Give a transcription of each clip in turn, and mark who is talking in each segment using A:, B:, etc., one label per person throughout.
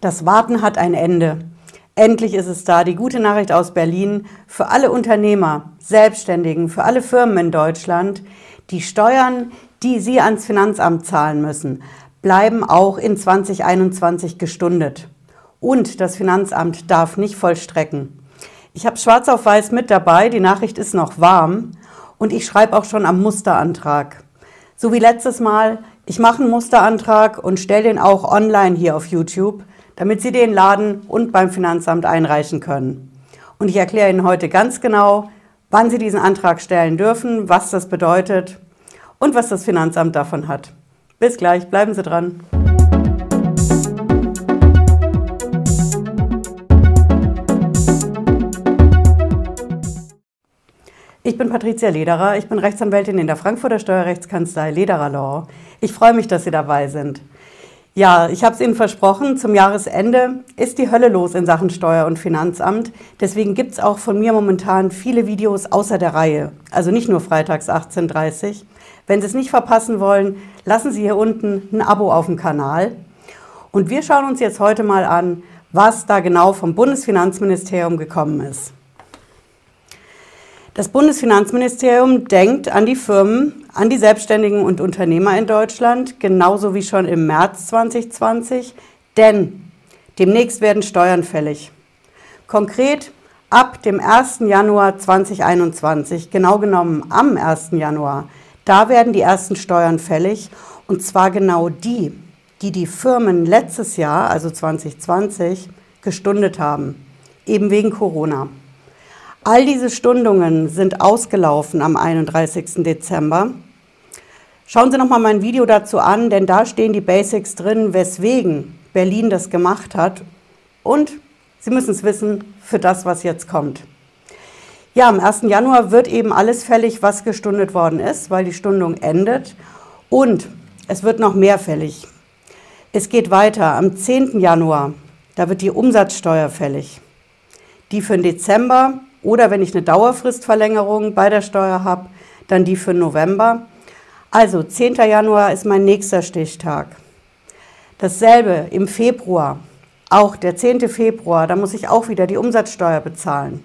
A: Das Warten hat ein Ende. Endlich ist es da, die gute Nachricht aus Berlin für alle Unternehmer, Selbstständigen, für alle Firmen in Deutschland. Die Steuern, die sie ans Finanzamt zahlen müssen, bleiben auch in 2021 gestundet. Und das Finanzamt darf nicht vollstrecken. Ich habe schwarz auf weiß mit dabei, die Nachricht ist noch warm und ich schreibe auch schon am Musterantrag. So wie letztes Mal, ich mache einen Musterantrag und stelle den auch online hier auf YouTube, damit Sie den laden und beim Finanzamt einreichen können. Und ich erkläre Ihnen heute ganz genau, wann Sie diesen Antrag stellen dürfen, was das bedeutet und was das Finanzamt davon hat. Bis gleich, bleiben Sie dran. Ich bin Patricia Lederer, ich bin Rechtsanwältin in der Frankfurter Steuerrechtskanzlei Lederer Law. Ich freue mich, dass Sie dabei sind. Ja, ich habe es Ihnen versprochen, zum Jahresende ist die Hölle los in Sachen Steuer- und Finanzamt. Deswegen gibt es auch von mir momentan viele Videos außer der Reihe, also nicht nur freitags 18.30 Uhr. Wenn Sie es nicht verpassen wollen, lassen Sie hier unten ein Abo auf dem Kanal. Und wir schauen uns jetzt heute mal an, was da genau vom Bundesfinanzministerium gekommen ist. Das Bundesfinanzministerium denkt an die Firmen, an die Selbstständigen und Unternehmer in Deutschland, genauso wie schon im März 2020, denn demnächst werden Steuern fällig. Konkret ab dem 1. Januar 2021, genau genommen am 1. Januar, da werden die ersten Steuern fällig und zwar genau die, die die Firmen letztes Jahr, also 2020, gestundet haben, eben wegen Corona. All diese Stundungen sind ausgelaufen am 31. Dezember. Schauen Sie noch mal mein Video dazu an, denn da stehen die Basics drin, weswegen Berlin das gemacht hat. Und Sie müssen es wissen für das, was jetzt kommt. Ja, am 1. Januar wird eben alles fällig, was gestundet worden ist, weil die Stundung endet. Und es wird noch mehr fällig. Es geht weiter. Am 10. Januar, da wird die Umsatzsteuer fällig. Die für den Dezember oder wenn ich eine Dauerfristverlängerung bei der Steuer habe, dann die für November. Also 10. Januar ist mein nächster Stichtag. Dasselbe im Februar, auch der 10. Februar, da muss ich auch wieder die Umsatzsteuer bezahlen.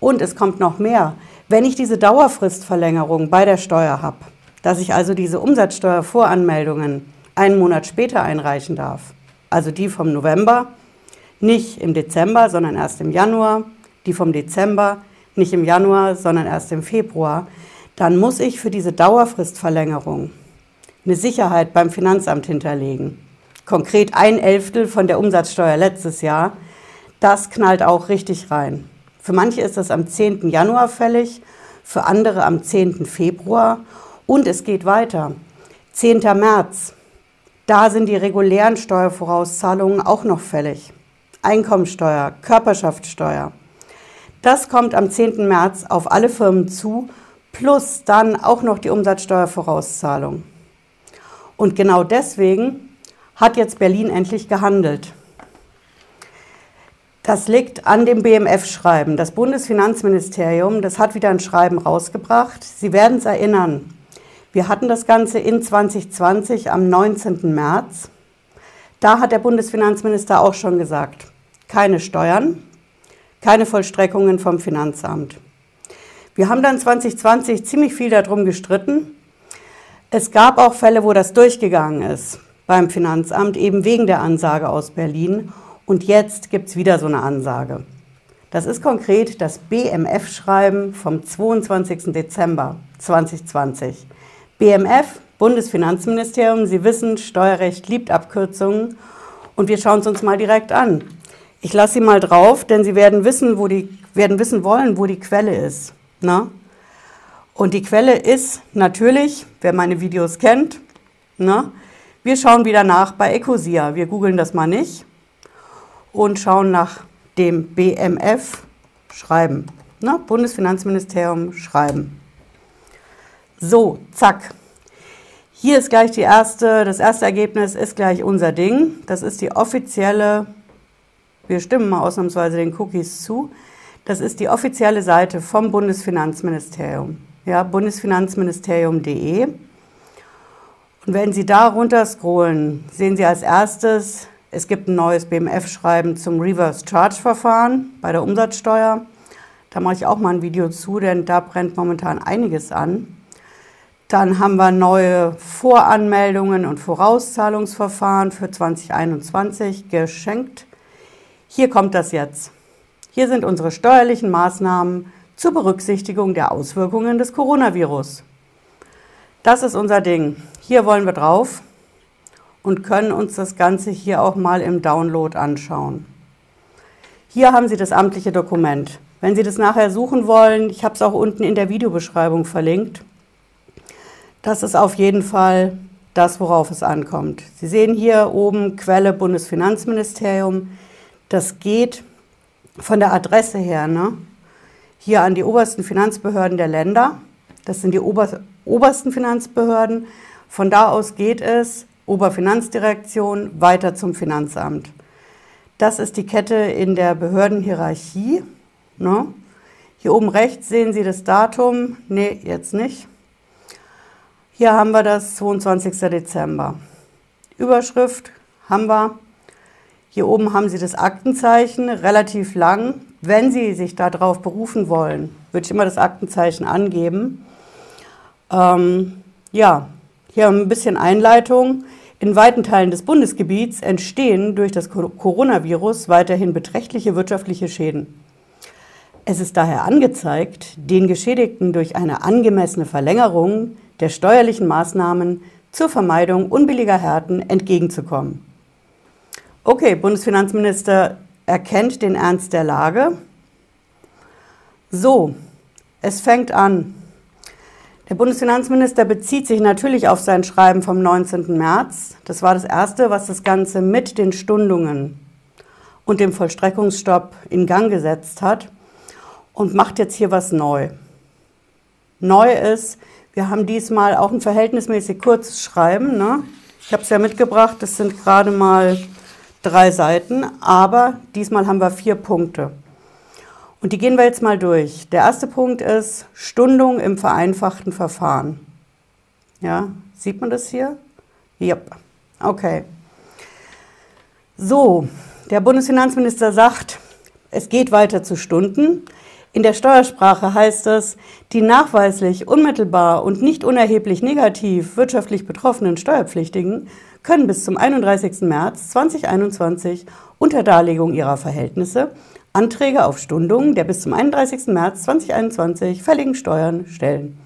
A: Und es kommt noch mehr. Wenn ich diese Dauerfristverlängerung bei der Steuer habe, dass ich also diese Umsatzsteuervoranmeldungen einen Monat später einreichen darf, also die vom November, nicht im Dezember, sondern erst im Januar, die vom Dezember, nicht im Januar, sondern erst im Februar, dann muss ich für diese Dauerfristverlängerung eine Sicherheit beim Finanzamt hinterlegen. Konkret ein Elftel von der Umsatzsteuer letztes Jahr. Das knallt auch richtig rein. Für manche ist das am 10. Januar fällig, für andere am 10. Februar. Und es geht weiter. 10. März. Da sind die regulären Steuervorauszahlungen auch noch fällig. Einkommensteuer, Körperschaftssteuer. Das kommt am 10. März auf alle Firmen zu, plus dann auch noch die Umsatzsteuervorauszahlung. Und genau deswegen hat jetzt Berlin endlich gehandelt. Das liegt an dem BMF-Schreiben. Das Bundesfinanzministerium, das hat wieder ein Schreiben rausgebracht. Sie werden es erinnern. Wir hatten das Ganze in 2020 am 19. März. Da hat der Bundesfinanzminister auch schon gesagt, keine Steuern, keine Vollstreckungen vom Finanzamt. Wir haben dann 2020 ziemlich viel darum gestritten. Es gab auch Fälle, wo das durchgegangen ist beim Finanzamt, eben wegen der Ansage aus Berlin. Und jetzt gibt es wieder so eine Ansage. Das ist konkret das BMF-Schreiben vom 22. Dezember 2020. BMF, Bundesfinanzministerium, Sie wissen, Steuerrecht liebt Abkürzungen. Und wir schauen es uns mal direkt an. Ich lasse sie mal drauf, denn sie werden wissen, wo die, werden wissen wollen, wo die Quelle ist. Na? Ne? Und die Quelle ist natürlich, wer meine Videos kennt, na? Ne? wir schauen wieder nach bei Ecosia. Wir googeln das mal nicht und schauen nach dem BMF Schreiben. Na? Ne? Bundesfinanzministerium Schreiben. So, zack. Hier ist gleich die erste, das erste Ergebnis ist gleich unser Ding. Das ist die offizielle wir stimmen mal ausnahmsweise den Cookies zu. Das ist die offizielle Seite vom Bundesfinanzministerium. Ja, bundesfinanzministerium.de. Und wenn Sie da runter scrollen, sehen Sie als erstes Es gibt ein neues BMF-Schreiben zum Reverse Charge-Verfahren bei der Umsatzsteuer. Da mache ich auch mal ein Video zu, denn da brennt momentan einiges an. Dann haben wir neue Voranmeldungen und Vorauszahlungsverfahren für 2021 geschenkt. Hier kommt das jetzt. Hier sind unsere steuerlichen Maßnahmen zur Berücksichtigung der Auswirkungen des Coronavirus. Das ist unser Ding. Hier wollen wir drauf und können uns das Ganze hier auch mal im Download anschauen. Hier haben Sie das amtliche Dokument. Wenn Sie das nachher suchen wollen, ich habe es auch unten in der Videobeschreibung verlinkt, das ist auf jeden Fall das, worauf es ankommt. Sie sehen hier oben Quelle Bundesfinanzministerium. Das geht von der Adresse her ne? hier an die obersten Finanzbehörden der Länder. Das sind die Ober obersten Finanzbehörden. Von da aus geht es Oberfinanzdirektion weiter zum Finanzamt. Das ist die Kette in der Behördenhierarchie. Ne? Hier oben rechts sehen Sie das Datum. Nee, jetzt nicht. Hier haben wir das 22. Dezember. Überschrift haben wir. Hier oben haben Sie das Aktenzeichen, relativ lang. Wenn Sie sich darauf berufen wollen, würde ich immer das Aktenzeichen angeben. Ähm, ja, hier ein bisschen Einleitung. In weiten Teilen des Bundesgebiets entstehen durch das Coronavirus weiterhin beträchtliche wirtschaftliche Schäden. Es ist daher angezeigt, den Geschädigten durch eine angemessene Verlängerung der steuerlichen Maßnahmen zur Vermeidung unbilliger Härten entgegenzukommen. Okay, Bundesfinanzminister erkennt den Ernst der Lage. So, es fängt an. Der Bundesfinanzminister bezieht sich natürlich auf sein Schreiben vom 19. März. Das war das erste, was das Ganze mit den Stundungen und dem Vollstreckungsstopp in Gang gesetzt hat und macht jetzt hier was neu. Neu ist, wir haben diesmal auch ein verhältnismäßig kurzes Schreiben. Ne? Ich habe es ja mitgebracht, das sind gerade mal drei Seiten, aber diesmal haben wir vier Punkte. Und die gehen wir jetzt mal durch. Der erste Punkt ist Stundung im vereinfachten Verfahren. Ja, sieht man das hier? Yep. Okay. So, der Bundesfinanzminister sagt, es geht weiter zu Stunden. In der Steuersprache heißt es, die nachweislich unmittelbar und nicht unerheblich negativ wirtschaftlich betroffenen Steuerpflichtigen können bis zum 31. März 2021 unter Darlegung ihrer Verhältnisse Anträge auf Stundungen der bis zum 31. März 2021 fälligen Steuern stellen.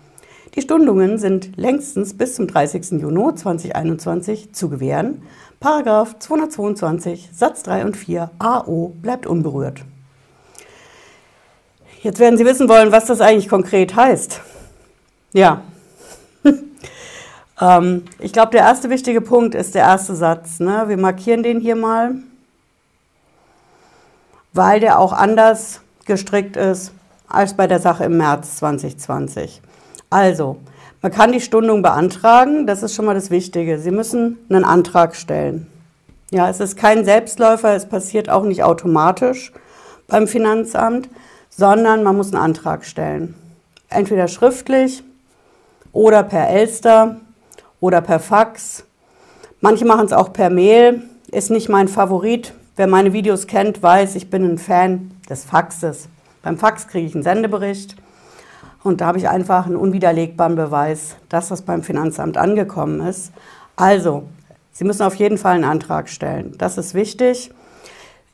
A: Die Stundungen sind längstens bis zum 30. Juni 2021 zu gewähren. Paragraph 222 Satz 3 und 4 AO bleibt unberührt. Jetzt werden Sie wissen wollen, was das eigentlich konkret heißt. Ja. Ähm, ich glaube, der erste wichtige Punkt ist der erste Satz. Ne? Wir markieren den hier mal weil der auch anders gestrickt ist als bei der Sache im März 2020. Also, man kann die Stundung beantragen, das ist schon mal das Wichtige. Sie müssen einen Antrag stellen. Ja, es ist kein Selbstläufer, es passiert auch nicht automatisch beim Finanzamt, sondern man muss einen Antrag stellen. Entweder schriftlich oder per Elster oder per Fax. Manche machen es auch per Mail, ist nicht mein Favorit, Wer meine Videos kennt, weiß, ich bin ein Fan des Faxes. Beim Fax kriege ich einen Sendebericht und da habe ich einfach einen unwiderlegbaren Beweis, dass das beim Finanzamt angekommen ist. Also, Sie müssen auf jeden Fall einen Antrag stellen. Das ist wichtig.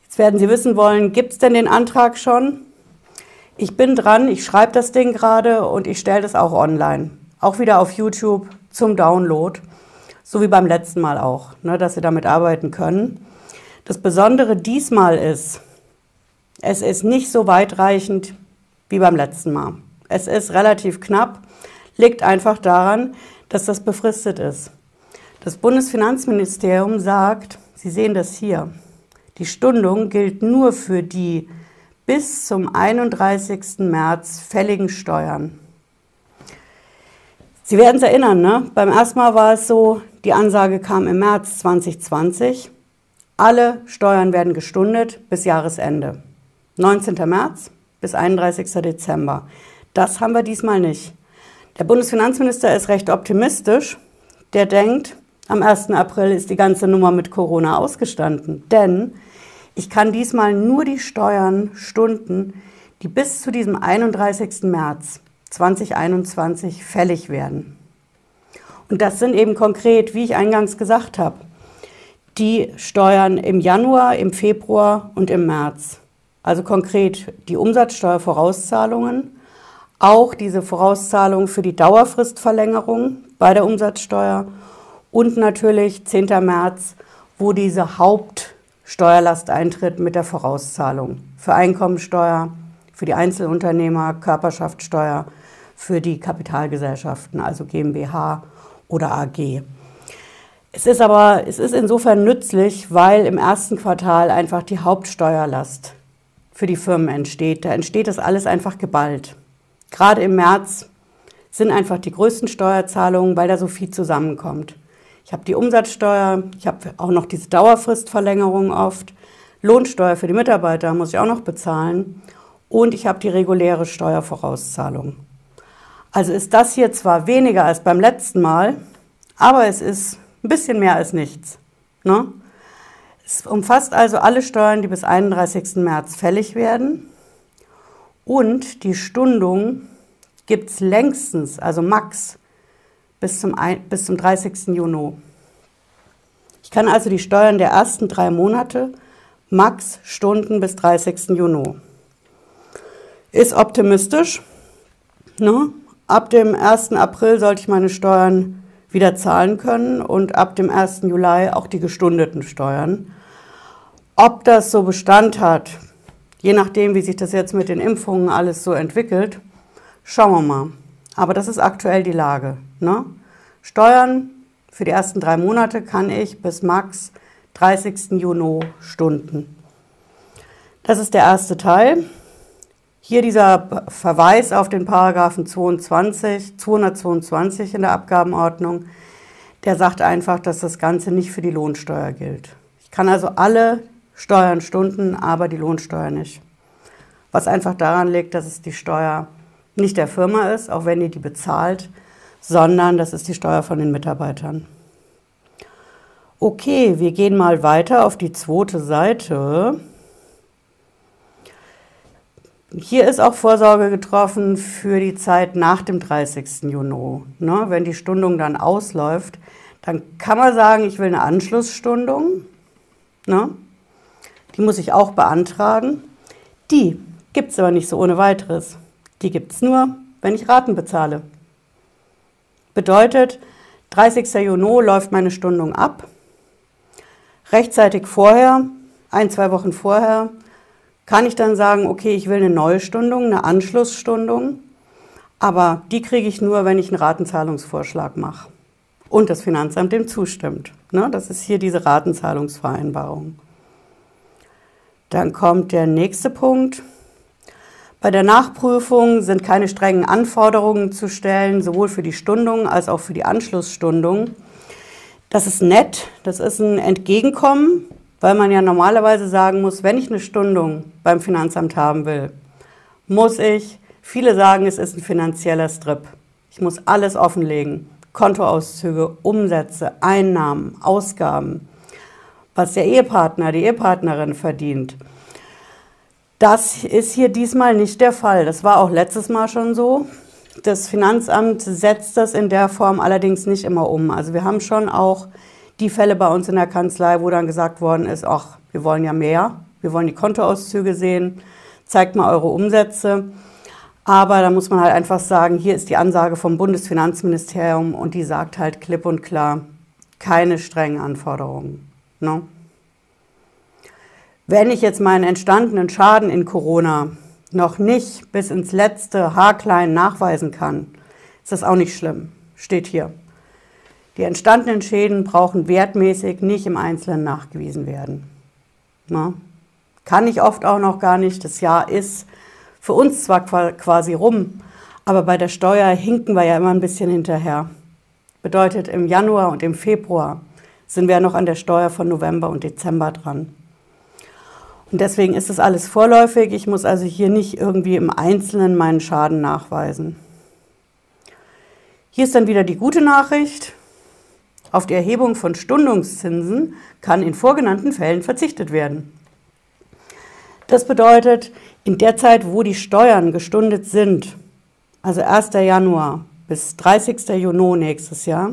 A: Jetzt werden Sie wissen wollen, gibt es denn den Antrag schon? Ich bin dran, ich schreibe das Ding gerade und ich stelle das auch online. Auch wieder auf YouTube zum Download. So wie beim letzten Mal auch, ne, dass Sie damit arbeiten können. Das Besondere diesmal ist, es ist nicht so weitreichend wie beim letzten Mal. Es ist relativ knapp, liegt einfach daran, dass das befristet ist. Das Bundesfinanzministerium sagt, Sie sehen das hier, die Stundung gilt nur für die bis zum 31. März fälligen Steuern. Sie werden es erinnern, ne? beim ersten Mal war es so, die Ansage kam im März 2020. Alle Steuern werden gestundet bis Jahresende. 19. März bis 31. Dezember. Das haben wir diesmal nicht. Der Bundesfinanzminister ist recht optimistisch. Der denkt, Am 1. April ist die ganze Nummer mit Corona ausgestanden, denn ich kann diesmal nur die Steuern stunden, die bis zu diesem 31. März 2021 fällig werden. Und das sind eben konkret, wie ich eingangs gesagt habe, die Steuern im Januar, im Februar und im März. Also konkret die Umsatzsteuervorauszahlungen, auch diese Vorauszahlung für die Dauerfristverlängerung bei der Umsatzsteuer und natürlich 10. März, wo diese Hauptsteuerlast eintritt mit der Vorauszahlung für Einkommensteuer, für die Einzelunternehmer, Körperschaftssteuer, für die Kapitalgesellschaften, also GmbH oder AG. Es ist aber, es ist insofern nützlich, weil im ersten Quartal einfach die Hauptsteuerlast für die Firmen entsteht. Da entsteht das alles einfach geballt. Gerade im März sind einfach die größten Steuerzahlungen, weil da so viel zusammenkommt. Ich habe die Umsatzsteuer, ich habe auch noch diese Dauerfristverlängerung oft, Lohnsteuer für die Mitarbeiter muss ich auch noch bezahlen und ich habe die reguläre Steuervorauszahlung. Also ist das hier zwar weniger als beim letzten Mal, aber es ist ein bisschen mehr als nichts. Ne? Es umfasst also alle Steuern, die bis 31. März fällig werden. Und die Stundung gibt es längstens, also max, bis zum, bis zum 30. Juni. Ich kann also die Steuern der ersten drei Monate max stunden bis 30. Juni. Ist optimistisch. Ne? Ab dem 1. April sollte ich meine Steuern wieder zahlen können und ab dem 1. Juli auch die gestundeten Steuern. Ob das so Bestand hat, je nachdem, wie sich das jetzt mit den Impfungen alles so entwickelt, schauen wir mal. Aber das ist aktuell die Lage. Ne? Steuern für die ersten drei Monate kann ich bis max 30. Juni stunden. Das ist der erste Teil. Hier dieser Verweis auf den Paragraphen 22, 222 in der Abgabenordnung, der sagt einfach, dass das Ganze nicht für die Lohnsteuer gilt. Ich kann also alle Steuern stunden, aber die Lohnsteuer nicht. Was einfach daran liegt, dass es die Steuer nicht der Firma ist, auch wenn die die bezahlt, sondern das ist die Steuer von den Mitarbeitern. Okay, wir gehen mal weiter auf die zweite Seite. Hier ist auch Vorsorge getroffen für die Zeit nach dem 30. Juni. Ne, wenn die Stundung dann ausläuft, dann kann man sagen, ich will eine Anschlussstundung. Ne? Die muss ich auch beantragen. Die gibt es aber nicht so ohne weiteres. Die gibt es nur, wenn ich Raten bezahle. Bedeutet, 30. Juni läuft meine Stundung ab. Rechtzeitig vorher, ein, zwei Wochen vorher, kann ich dann sagen, okay, ich will eine neue Stundung, eine Anschlussstundung, aber die kriege ich nur, wenn ich einen Ratenzahlungsvorschlag mache und das Finanzamt dem zustimmt. Ne? Das ist hier diese Ratenzahlungsvereinbarung. Dann kommt der nächste Punkt. Bei der Nachprüfung sind keine strengen Anforderungen zu stellen, sowohl für die Stundung als auch für die Anschlussstundung. Das ist nett, das ist ein Entgegenkommen, weil man ja normalerweise sagen muss, wenn ich eine Stundung beim Finanzamt haben will, muss ich, viele sagen, es ist ein finanzieller Strip. Ich muss alles offenlegen. Kontoauszüge, Umsätze, Einnahmen, Ausgaben, was der Ehepartner, die Ehepartnerin verdient. Das ist hier diesmal nicht der Fall. Das war auch letztes Mal schon so. Das Finanzamt setzt das in der Form allerdings nicht immer um. Also wir haben schon auch die Fälle bei uns in der Kanzlei, wo dann gesagt worden ist, ach, wir wollen ja mehr, wir wollen die Kontoauszüge sehen, zeigt mal eure Umsätze. Aber da muss man halt einfach sagen, hier ist die Ansage vom Bundesfinanzministerium und die sagt halt klipp und klar, keine strengen Anforderungen. Ne? Wenn ich jetzt meinen entstandenen Schaden in Corona noch nicht bis ins letzte Haarklein nachweisen kann, ist das auch nicht schlimm. Steht hier. Die entstandenen Schäden brauchen wertmäßig nicht im Einzelnen nachgewiesen werden. Na? Kann ich oft auch noch gar nicht. Das Jahr ist für uns zwar quasi rum, aber bei der Steuer hinken wir ja immer ein bisschen hinterher. Bedeutet, im Januar und im Februar sind wir ja noch an der Steuer von November und Dezember dran. Und deswegen ist das alles vorläufig. Ich muss also hier nicht irgendwie im Einzelnen meinen Schaden nachweisen. Hier ist dann wieder die gute Nachricht. Auf die Erhebung von Stundungszinsen kann in vorgenannten Fällen verzichtet werden. Das bedeutet, in der Zeit, wo die Steuern gestundet sind, also 1. Januar bis 30. Juni nächstes Jahr,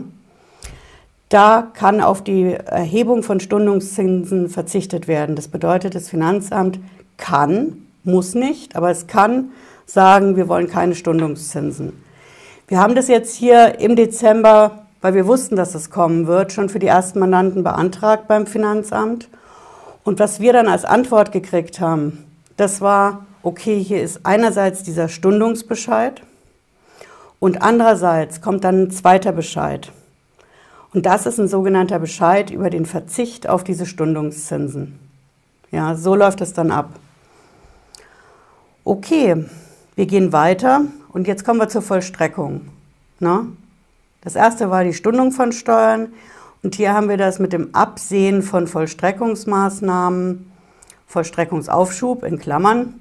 A: da kann auf die Erhebung von Stundungszinsen verzichtet werden. Das bedeutet, das Finanzamt kann, muss nicht, aber es kann sagen, wir wollen keine Stundungszinsen. Wir haben das jetzt hier im Dezember, weil wir wussten, dass es kommen wird, schon für die ersten Mandanten beantragt beim Finanzamt. Und was wir dann als Antwort gekriegt haben, das war, okay, hier ist einerseits dieser Stundungsbescheid und andererseits kommt dann ein zweiter Bescheid. Und das ist ein sogenannter Bescheid über den Verzicht auf diese Stundungszinsen. Ja, so läuft es dann ab. Okay, wir gehen weiter und jetzt kommen wir zur Vollstreckung. Ne? Das erste war die Stundung von Steuern und hier haben wir das mit dem Absehen von Vollstreckungsmaßnahmen, Vollstreckungsaufschub in Klammern,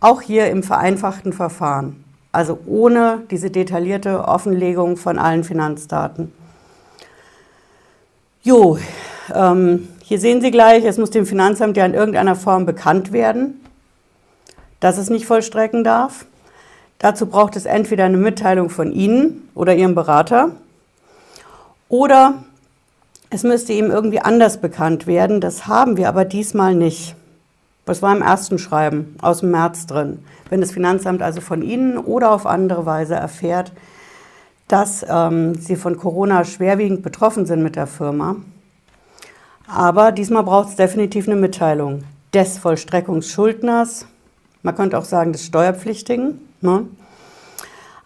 A: auch hier im vereinfachten Verfahren, also ohne diese detaillierte Offenlegung von allen Finanzdaten. Jo, ähm, hier sehen Sie gleich, es muss dem Finanzamt ja in irgendeiner Form bekannt werden dass es nicht vollstrecken darf. Dazu braucht es entweder eine Mitteilung von Ihnen oder Ihrem Berater oder es müsste ihm irgendwie anders bekannt werden. Das haben wir aber diesmal nicht. Das war im ersten Schreiben aus dem März drin. Wenn das Finanzamt also von Ihnen oder auf andere Weise erfährt, dass ähm, Sie von Corona schwerwiegend betroffen sind mit der Firma. Aber diesmal braucht es definitiv eine Mitteilung des Vollstreckungsschuldners man könnte auch sagen des Steuerpflichtigen. Ne?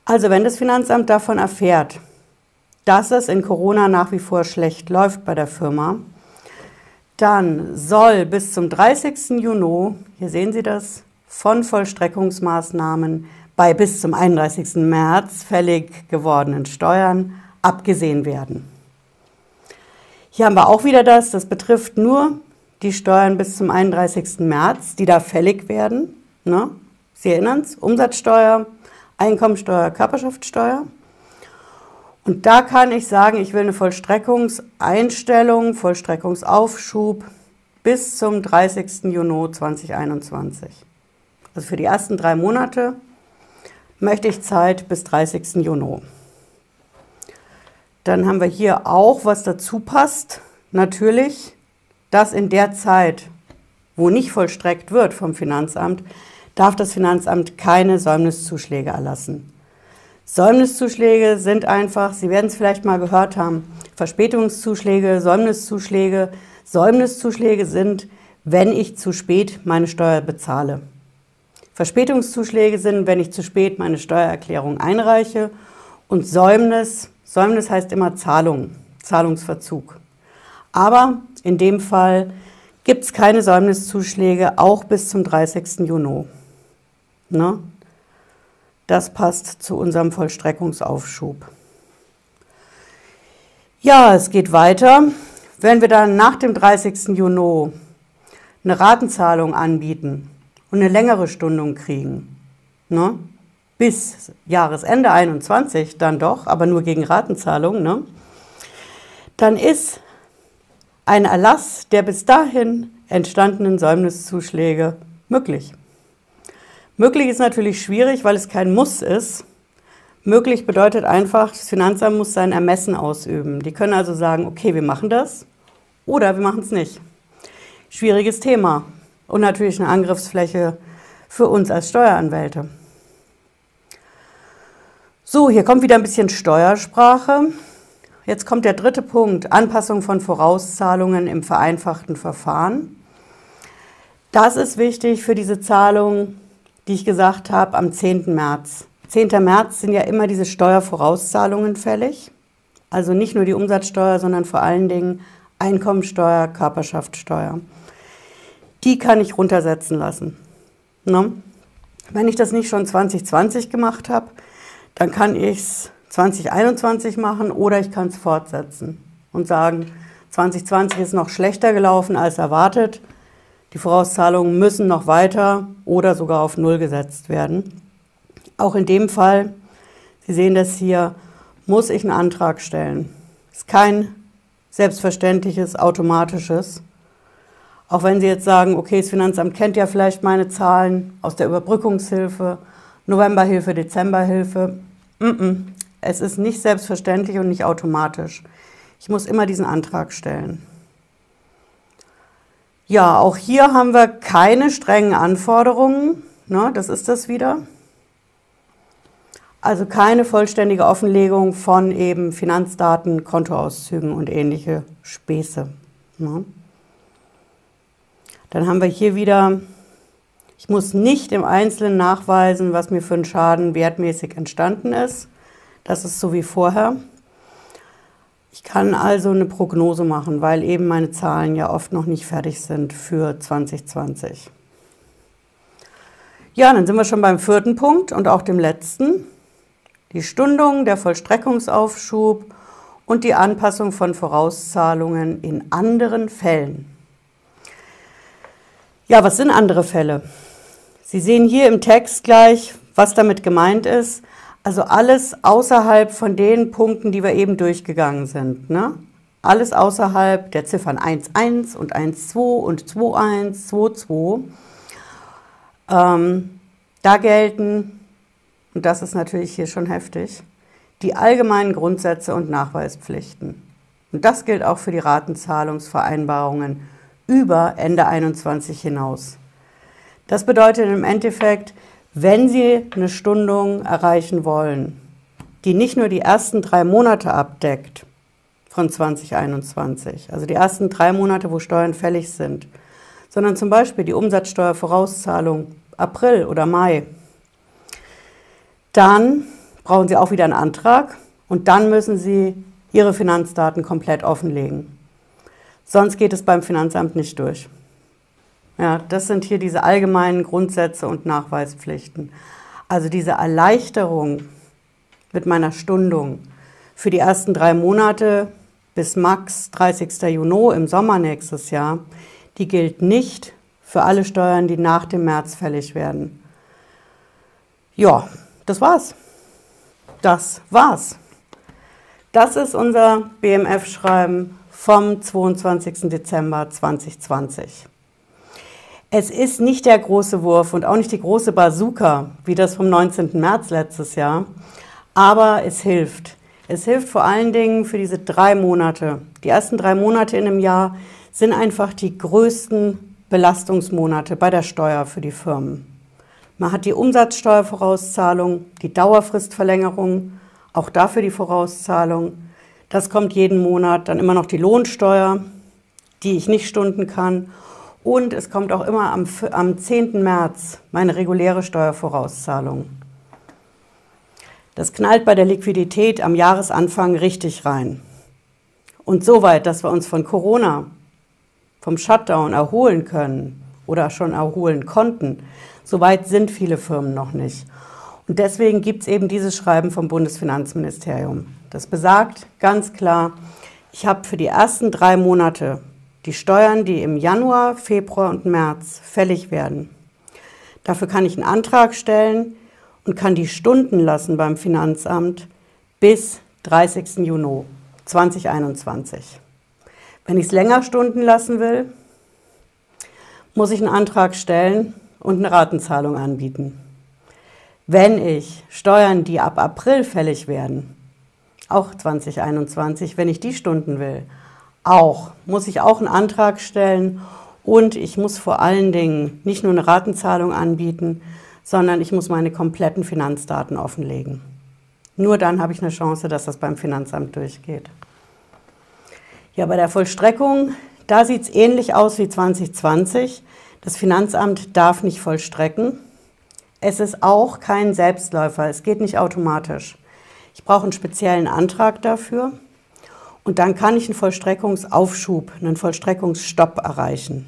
A: Also wenn das Finanzamt davon erfährt, dass es in Corona nach wie vor schlecht läuft bei der Firma, dann soll bis zum 30. Juni, hier sehen Sie das, von Vollstreckungsmaßnahmen bei bis zum 31. März fällig gewordenen Steuern abgesehen werden. Hier haben wir auch wieder das, das betrifft nur die Steuern bis zum 31. März, die da fällig werden. Ne? Sie erinnern es, Umsatzsteuer, Einkommensteuer, Körperschaftssteuer. Und da kann ich sagen, ich will eine Vollstreckungseinstellung, Vollstreckungsaufschub bis zum 30. Juni 2021. Also für die ersten drei Monate möchte ich Zeit bis 30. Juni. Dann haben wir hier auch, was dazu passt, natürlich, dass in der Zeit, wo nicht vollstreckt wird vom Finanzamt, darf das Finanzamt keine Säumniszuschläge erlassen. Säumniszuschläge sind einfach, Sie werden es vielleicht mal gehört haben, Verspätungszuschläge, Säumniszuschläge. Säumniszuschläge sind, wenn ich zu spät meine Steuer bezahle. Verspätungszuschläge sind, wenn ich zu spät meine Steuererklärung einreiche. Und Säumnis, Säumnis heißt immer Zahlung, Zahlungsverzug. Aber in dem Fall gibt es keine Säumniszuschläge, auch bis zum 30. Juni. Ne? Das passt zu unserem Vollstreckungsaufschub. Ja, es geht weiter. Wenn wir dann nach dem 30. Juni eine Ratenzahlung anbieten und eine längere Stundung kriegen, ne? bis Jahresende 21 dann doch, aber nur gegen Ratenzahlung, ne? dann ist ein Erlass der bis dahin entstandenen Säumniszuschläge möglich. Möglich ist natürlich schwierig, weil es kein Muss ist. Möglich bedeutet einfach, das Finanzamt muss sein Ermessen ausüben. Die können also sagen, okay, wir machen das oder wir machen es nicht. Schwieriges Thema und natürlich eine Angriffsfläche für uns als Steueranwälte. So, hier kommt wieder ein bisschen Steuersprache. Jetzt kommt der dritte Punkt, Anpassung von Vorauszahlungen im vereinfachten Verfahren. Das ist wichtig für diese Zahlung die ich gesagt habe, am 10. März. 10. März sind ja immer diese Steuervorauszahlungen fällig. Also nicht nur die Umsatzsteuer, sondern vor allen Dingen Einkommensteuer, Körperschaftssteuer. Die kann ich runtersetzen lassen. Ne? Wenn ich das nicht schon 2020 gemacht habe, dann kann ich es 2021 machen oder ich kann es fortsetzen und sagen, 2020 ist noch schlechter gelaufen als erwartet. Die Vorauszahlungen müssen noch weiter oder sogar auf Null gesetzt werden. Auch in dem Fall, Sie sehen das hier, muss ich einen Antrag stellen. Ist kein Selbstverständliches, Automatisches. Auch wenn Sie jetzt sagen, okay, das Finanzamt kennt ja vielleicht meine Zahlen aus der Überbrückungshilfe, Novemberhilfe, Dezemberhilfe. Mm -mm. Es ist nicht selbstverständlich und nicht automatisch. Ich muss immer diesen Antrag stellen. Ja, auch hier haben wir keine strengen Anforderungen. Ne, das ist das wieder. Also keine vollständige Offenlegung von eben Finanzdaten, Kontoauszügen und ähnliche Späße. Ne? Dann haben wir hier wieder, ich muss nicht im Einzelnen nachweisen, was mir für einen Schaden wertmäßig entstanden ist. Das ist so wie vorher. Ich kann also eine Prognose machen, weil eben meine Zahlen ja oft noch nicht fertig sind für 2020. Ja, dann sind wir schon beim vierten Punkt und auch dem letzten die Stundung, der Vollstreckungsaufschub und die Anpassung von Vorauszahlungen in anderen Fällen. Ja, was sind andere Fälle? Sie sehen hier im Text gleich, was damit gemeint ist. Also alles außerhalb von den Punkten, die wir eben durchgegangen sind. Ne? Alles außerhalb der Ziffern 1.1 und 1.2 und 2.1, 2.2. Ähm, da gelten und das ist natürlich hier schon heftig, die allgemeinen Grundsätze und Nachweispflichten. Und das gilt auch für die Ratenzahlungsvereinbarungen über Ende 21 hinaus. Das bedeutet im Endeffekt, wenn Sie eine Stundung erreichen wollen, die nicht nur die ersten drei Monate abdeckt von 2021, also die ersten drei Monate, wo Steuern fällig sind, sondern zum Beispiel die Umsatzsteuervorauszahlung April oder Mai dann brauchen Sie auch wieder einen Antrag und dann müssen Sie Ihre Finanzdaten komplett offenlegen. Sonst geht es beim Finanzamt nicht durch. Ja, das sind hier diese allgemeinen Grundsätze und Nachweispflichten. Also diese Erleichterung mit meiner Stundung für die ersten drei Monate bis max 30. Juni im Sommer nächstes Jahr, die gilt nicht für alle Steuern, die nach dem März fällig werden. Ja, das war's. Das war's. Das ist unser BMF-Schreiben vom 22. Dezember 2020. Es ist nicht der große Wurf und auch nicht die große Bazooka, wie das vom 19. März letztes Jahr, aber es hilft. Es hilft vor allen Dingen für diese drei Monate. Die ersten drei Monate in einem Jahr sind einfach die größten Belastungsmonate bei der Steuer für die Firmen. Man hat die Umsatzsteuervorauszahlung, die Dauerfristverlängerung, auch dafür die Vorauszahlung. Das kommt jeden Monat. Dann immer noch die Lohnsteuer, die ich nicht stunden kann. Und es kommt auch immer am, am 10. März meine reguläre Steuervorauszahlung. Das knallt bei der Liquidität am Jahresanfang richtig rein. Und soweit, dass wir uns von Corona, vom Shutdown erholen können oder schon erholen konnten, Soweit sind viele Firmen noch nicht. Und deswegen gibt es eben dieses Schreiben vom Bundesfinanzministerium. Das besagt ganz klar, ich habe für die ersten drei Monate die Steuern, die im Januar, Februar und März fällig werden. Dafür kann ich einen Antrag stellen und kann die Stunden lassen beim Finanzamt bis 30. Juni 2021. Wenn ich es länger stunden lassen will, muss ich einen Antrag stellen und eine Ratenzahlung anbieten. Wenn ich Steuern, die ab April fällig werden, auch 2021, wenn ich die Stunden will, auch, muss ich auch einen Antrag stellen und ich muss vor allen Dingen nicht nur eine Ratenzahlung anbieten, sondern ich muss meine kompletten Finanzdaten offenlegen. Nur dann habe ich eine Chance, dass das beim Finanzamt durchgeht. Ja, bei der Vollstreckung, da sieht es ähnlich aus wie 2020. Das Finanzamt darf nicht vollstrecken. Es ist auch kein Selbstläufer, es geht nicht automatisch. Ich brauche einen speziellen Antrag dafür und dann kann ich einen Vollstreckungsaufschub, einen Vollstreckungsstopp erreichen.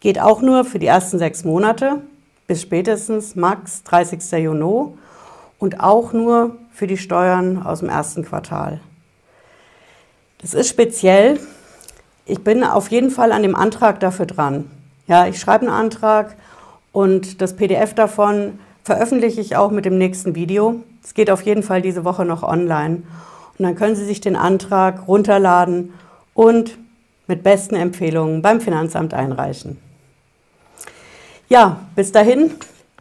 A: Geht auch nur für die ersten sechs Monate bis spätestens max 30. Juni und auch nur für die Steuern aus dem ersten Quartal. Das ist speziell. Ich bin auf jeden Fall an dem Antrag dafür dran. Ja, ich schreibe einen Antrag und das PDF davon veröffentliche ich auch mit dem nächsten Video. Es geht auf jeden Fall diese Woche noch online. Und dann können Sie sich den Antrag runterladen und mit besten Empfehlungen beim Finanzamt einreichen. Ja, bis dahin.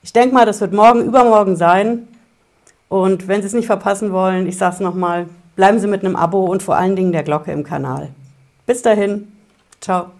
A: Ich denke mal, das wird morgen, übermorgen sein. Und wenn Sie es nicht verpassen wollen, ich sage es nochmal, bleiben Sie mit einem Abo und vor allen Dingen der Glocke im Kanal. Bis dahin. Ciao.